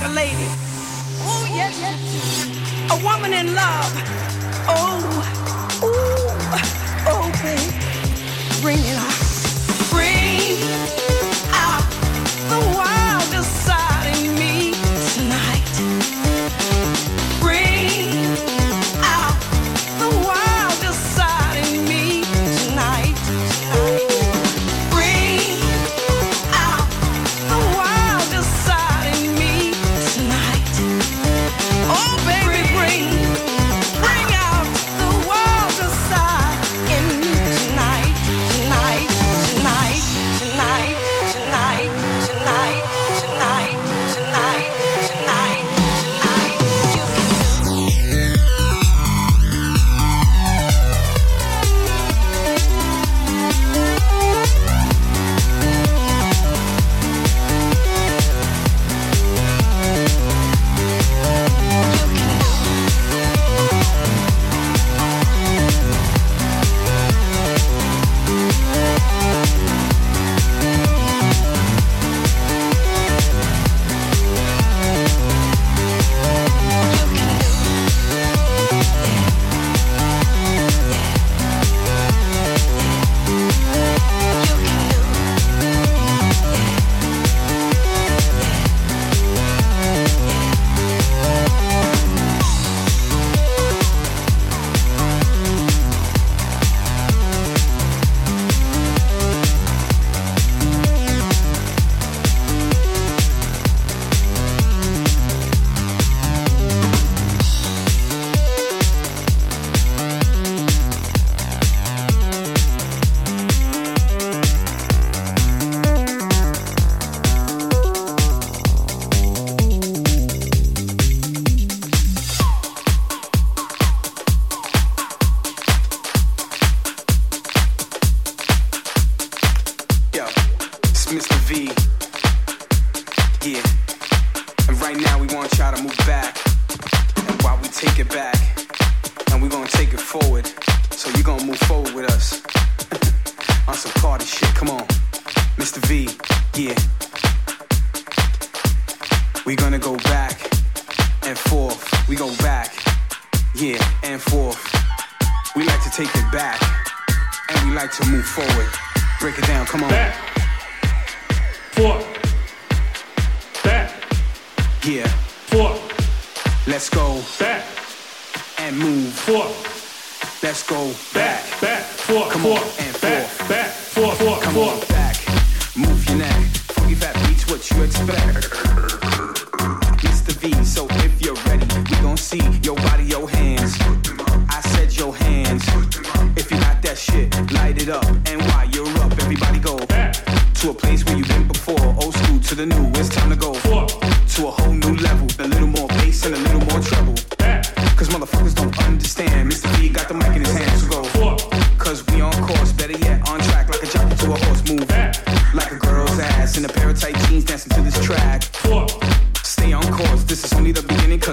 like a lady.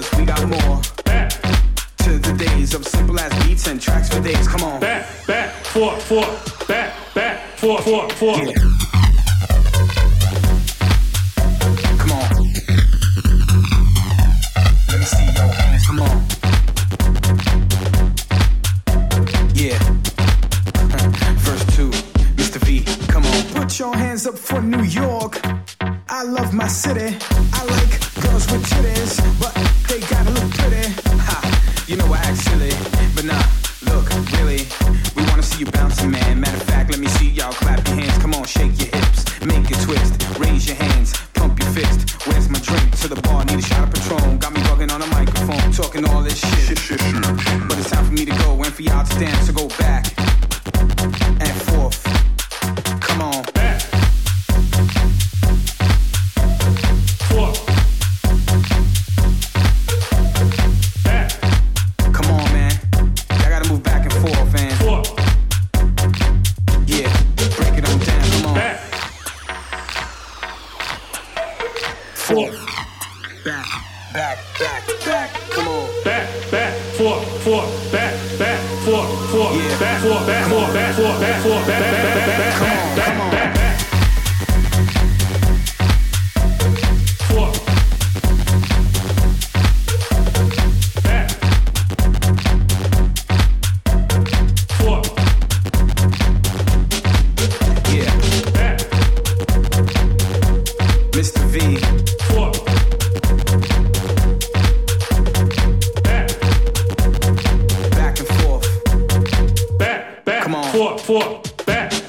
cause we got more. Back to the days of simple-ass beats and tracks for days. Come on. Back, back, forth, forth, back, back, forth, forth, forth. Yeah. Back,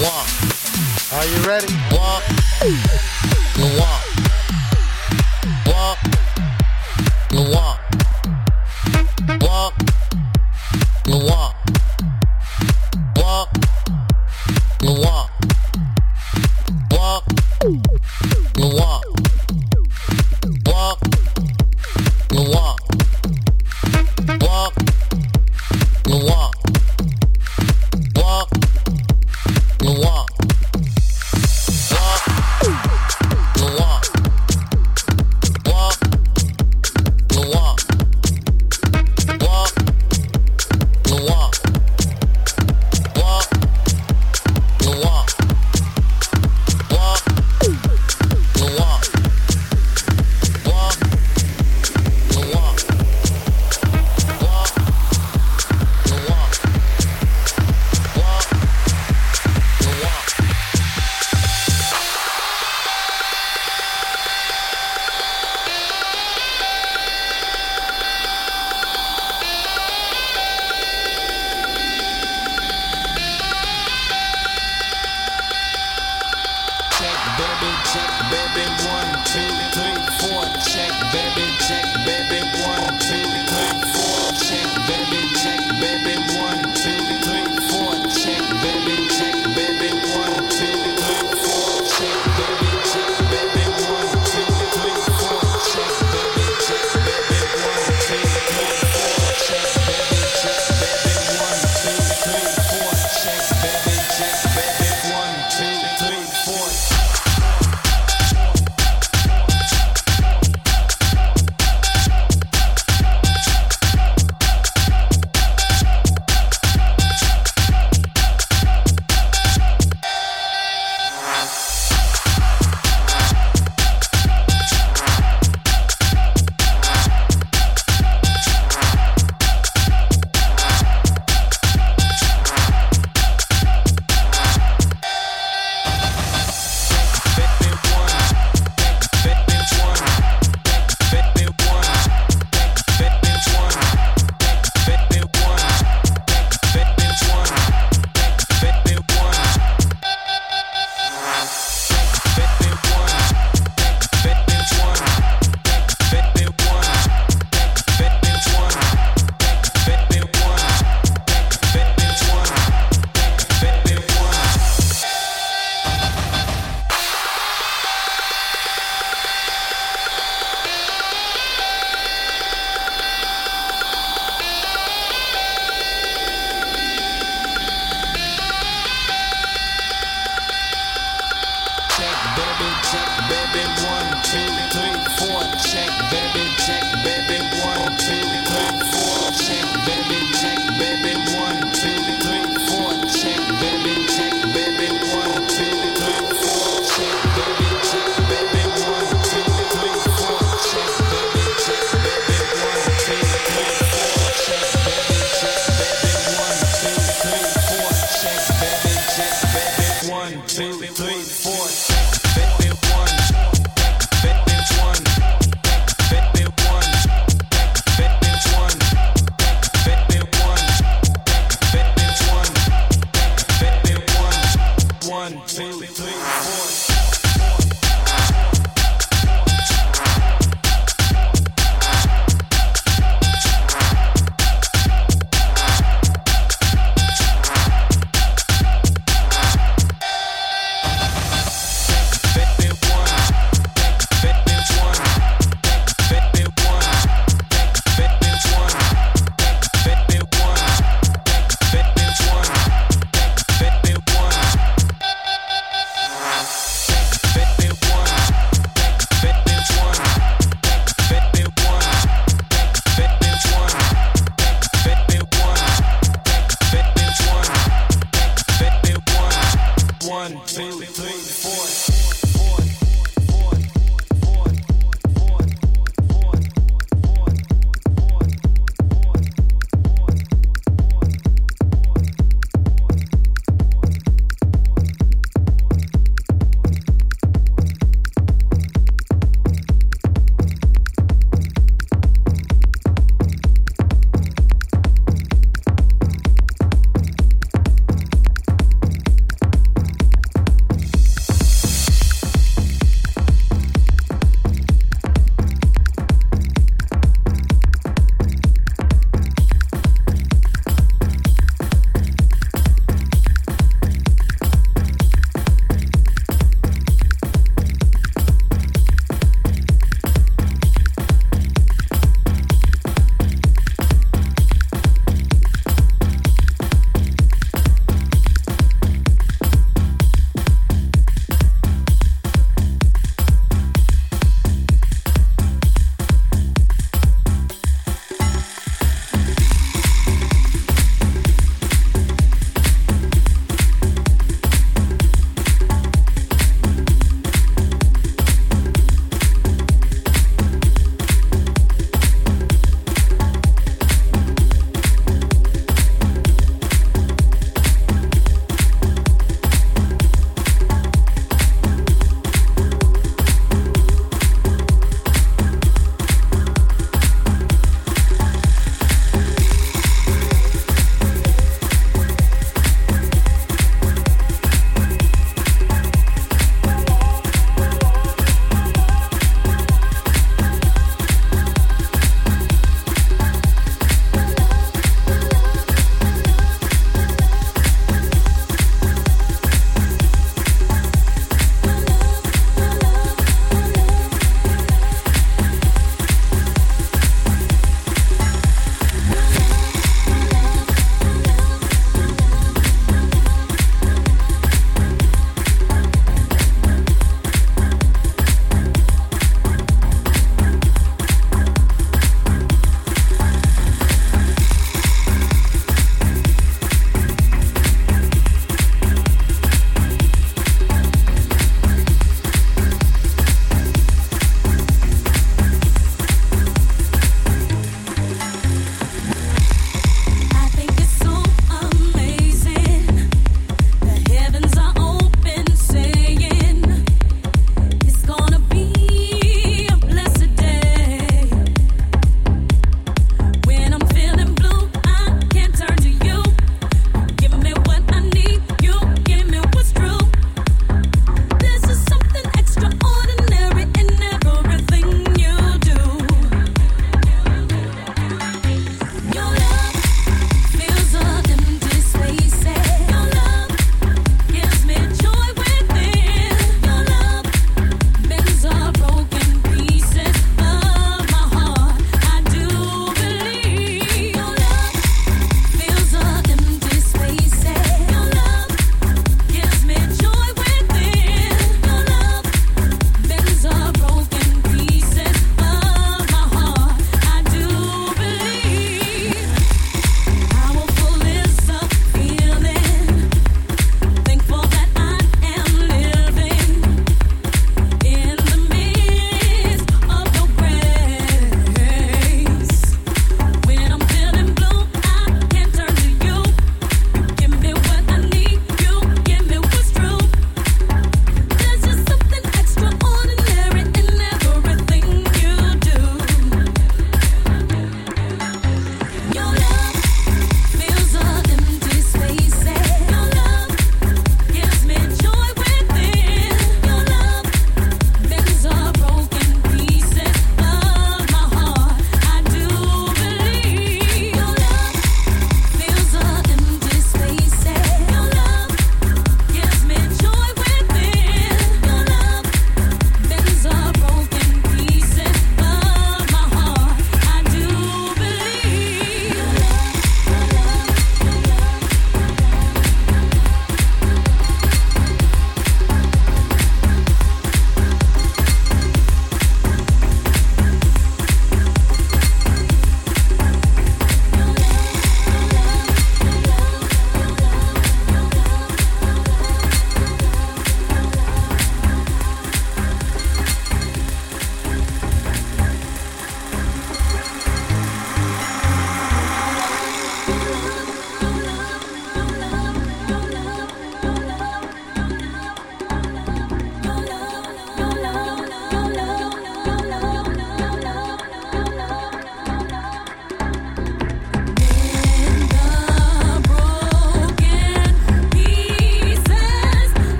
Are you ready?